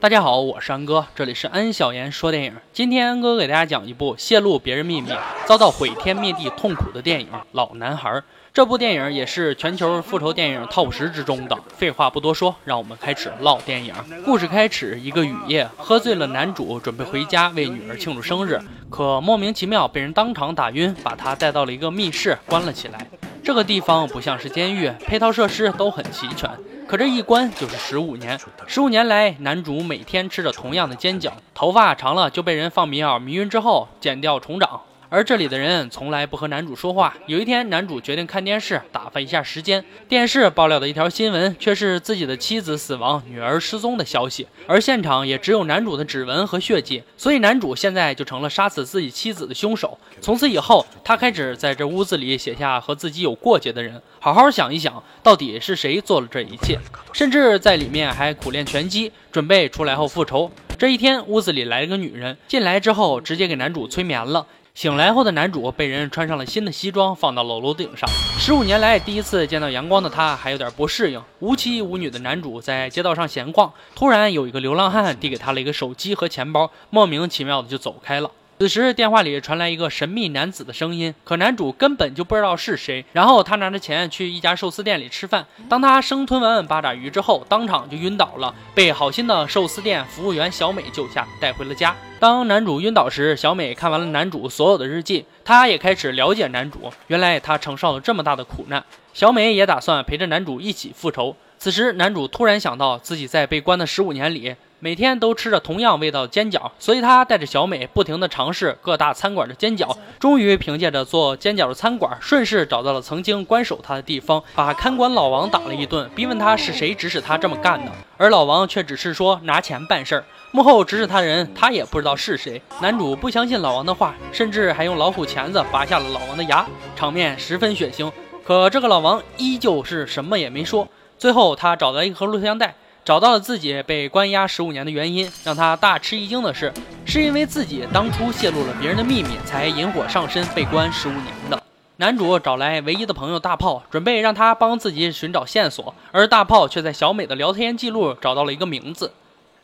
大家好，我是安哥，这里是安小言说电影。今天安哥给大家讲一部泄露别人秘密、遭到毁天灭地痛苦的电影《老男孩》。这部电影也是全球复仇电影 TOP 十之中的。废话不多说，让我们开始唠电影。故事开始，一个雨夜，喝醉了男主准备回家为女儿庆祝生日，可莫名其妙被人当场打晕，把他带到了一个密室关了起来。这个地方不像是监狱，配套设施都很齐全。可这一关就是十五年，十五年来，男主每天吃着同样的煎饺，头发长了就被人放迷药迷晕之后剪掉重长。而这里的人从来不和男主说话。有一天，男主决定看电视，打发一下时间。电视爆料的一条新闻却是自己的妻子死亡、女儿失踪的消息，而现场也只有男主的指纹和血迹，所以男主现在就成了杀死自己妻子的凶手。从此以后，他开始在这屋子里写下和自己有过节的人，好好想一想，到底是谁做了这一切，甚至在里面还苦练拳击，准备出来后复仇。这一天，屋子里来了个女人，进来之后直接给男主催眠了。醒来后的男主被人穿上了新的西装，放到了楼顶上。十五年来第一次见到阳光的他，还有点不适应。无妻无女的男主在街道上闲逛，突然有一个流浪汉递给他了一个手机和钱包，莫名其妙的就走开了。此时电话里传来一个神秘男子的声音，可男主根本就不知道是谁。然后他拿着钱去一家寿司店里吃饭，当他生吞完八爪鱼之后，当场就晕倒了，被好心的寿司店服务员小美救下，带回了家。当男主晕倒时，小美看完了男主所有的日记，她也开始了解男主。原来他承受了这么大的苦难，小美也打算陪着男主一起复仇。此时男主突然想到，自己在被关的十五年里。每天都吃着同样味道的煎饺，所以他带着小美不停地尝试各大餐馆的煎饺，终于凭借着做煎饺的餐馆，顺势找到了曾经关守他的地方，把看管老王打了一顿，逼问他是谁指使他这么干的。而老王却只是说拿钱办事儿，幕后指使他的人他也不知道是谁。男主不相信老王的话，甚至还用老虎钳子拔下了老王的牙，场面十分血腥。可这个老王依旧是什么也没说。最后他找到一盒录像带。找到了自己被关押十五年的原因，让他大吃一惊的是，是因为自己当初泄露了别人的秘密，才引火上身被关十五年的。男主找来唯一的朋友大炮，准备让他帮自己寻找线索，而大炮却在小美的聊天记录找到了一个名字。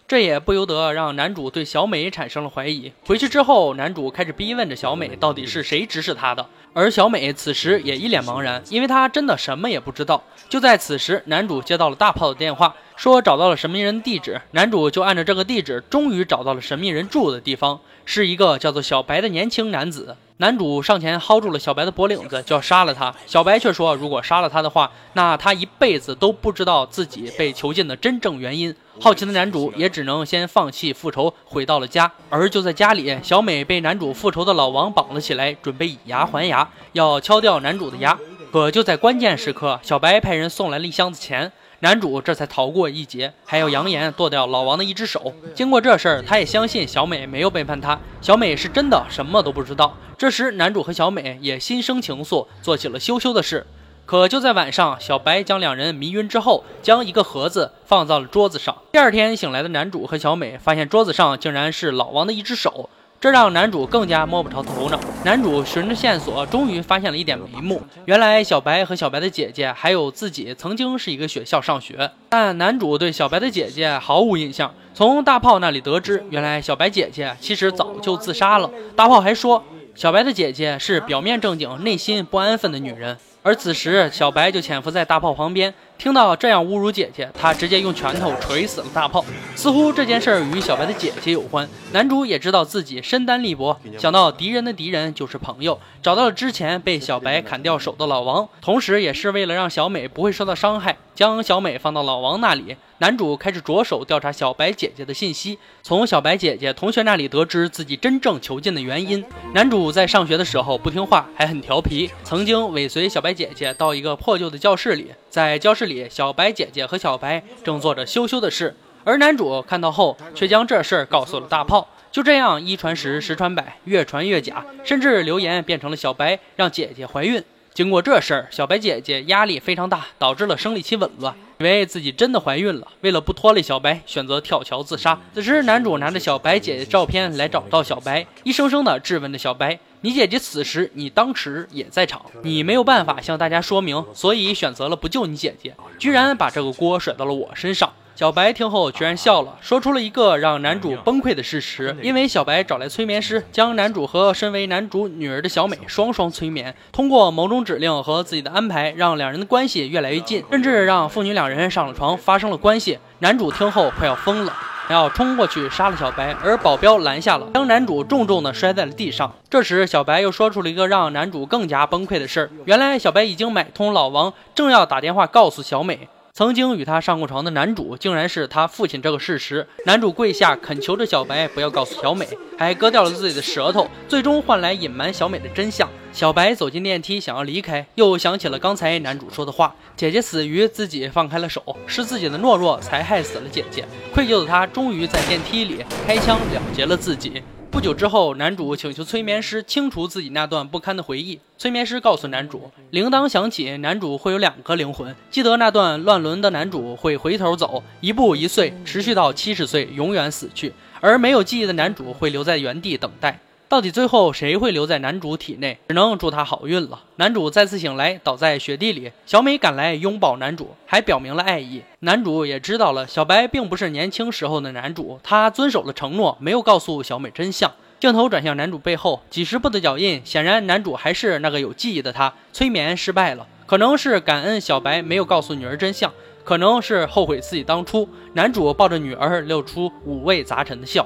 这也不由得让男主对小美产生了怀疑。回去之后，男主开始逼问着小美，到底是谁指使他的？而小美此时也一脸茫然，因为她真的什么也不知道。就在此时，男主接到了大炮的电话，说找到了神秘人地址。男主就按照这个地址，终于找到了神秘人住的地方，是一个叫做小白的年轻男子。男主上前薅住了小白的脖领子，就要杀了他。小白却说，如果杀了他的话，那他一辈子都不知道自己被囚禁的真正原因。好奇的男主也只能先放弃复仇，回到了家。而就在家里，小美被男主复仇的老王绑了起来，准备以牙还牙，要敲掉男主的牙。可就在关键时刻，小白派人送来了一箱子钱。男主这才逃过一劫，还要扬言剁掉老王的一只手。经过这事儿，他也相信小美没有背叛他，小美是真的什么都不知道。这时，男主和小美也心生情愫，做起了羞羞的事。可就在晚上，小白将两人迷晕之后，将一个盒子放到了桌子上。第二天醒来的男主和小美发现桌子上竟然是老王的一只手。这让男主更加摸不着头脑。男主循着线索，终于发现了一点眉目。原来小白和小白的姐姐还有自己曾经是一个学校上学，但男主对小白的姐姐毫无印象。从大炮那里得知，原来小白姐姐其实早就自杀了。大炮还说，小白的姐姐是表面正经、内心不安分的女人。而此时，小白就潜伏在大炮旁边。听到这样侮辱姐姐，他直接用拳头锤死了大炮。似乎这件事儿与小白的姐姐有关。男主也知道自己身单力薄，想到敌人的敌人就是朋友，找到了之前被小白砍掉手的老王，同时也是为了让小美不会受到伤害，将小美放到老王那里。男主开始着手调查小白姐姐的信息，从小白姐姐同学那里得知自己真正囚禁的原因。男主在上学的时候不听话，还很调皮，曾经尾随小白姐姐到一个破旧的教室里，在教室。里，小白姐姐和小白正做着羞羞的事，而男主看到后，却将这事儿告诉了大炮。就这样，一传十，十传百，越传越假，甚至留言变成了小白让姐姐怀孕。经过这事儿，小白姐姐压力非常大，导致了生理期紊乱，以为自己真的怀孕了。为了不拖累小白，选择跳桥自杀。此时，男主拿着小白姐姐照片来找到小白，一声声的质问着小白。你姐姐此时，你当时也在场，你没有办法向大家说明，所以选择了不救你姐姐，居然把这个锅甩到了我身上。小白听后居然笑了，说出了一个让男主崩溃的事实。因为小白找来催眠师，将男主和身为男主女儿的小美双双催眠，通过某种指令和自己的安排，让两人的关系越来越近，甚至让父女两人上了床，发生了关系。男主听后快要疯了，要冲过去杀了小白，而保镖拦下了，将男主重重的摔在了地上。这时，小白又说出了一个让男主更加崩溃的事儿：原来小白已经买通老王，正要打电话告诉小美。曾经与他上过床的男主，竟然是他父亲这个事实。男主跪下恳求着小白不要告诉小美，还割掉了自己的舌头，最终换来隐瞒小美的真相。小白走进电梯，想要离开，又想起了刚才男主说的话：姐姐死于自己放开了手，是自己的懦弱才害死了姐姐。愧疚的他，终于在电梯里开枪了结了自己。不久之后，男主请求催眠师清除自己那段不堪的回忆。催眠师告诉男主，铃铛响起，男主会有两个灵魂。记得那段乱伦的男主会回头走，一步一岁，持续到七十岁，永远死去；而没有记忆的男主会留在原地等待。到底最后谁会留在男主体内？只能祝他好运了。男主再次醒来，倒在雪地里。小美赶来拥抱男主，还表明了爱意。男主也知道了，小白并不是年轻时候的男主，他遵守了承诺，没有告诉小美真相。镜头转向男主背后，几十步的脚印，显然男主还是那个有记忆的他。催眠失败了，可能是感恩小白没有告诉女儿真相，可能是后悔自己当初。男主抱着女儿，露出五味杂陈的笑。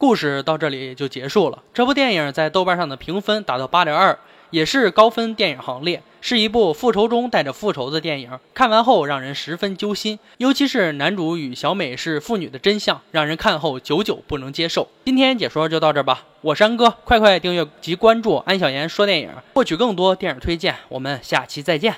故事到这里就结束了。这部电影在豆瓣上的评分达到八点二，也是高分电影行列，是一部复仇中带着复仇的电影。看完后让人十分揪心，尤其是男主与小美是父女的真相，让人看后久久不能接受。今天解说就到这吧，我是安哥，快快订阅及关注安小言说电影，获取更多电影推荐。我们下期再见。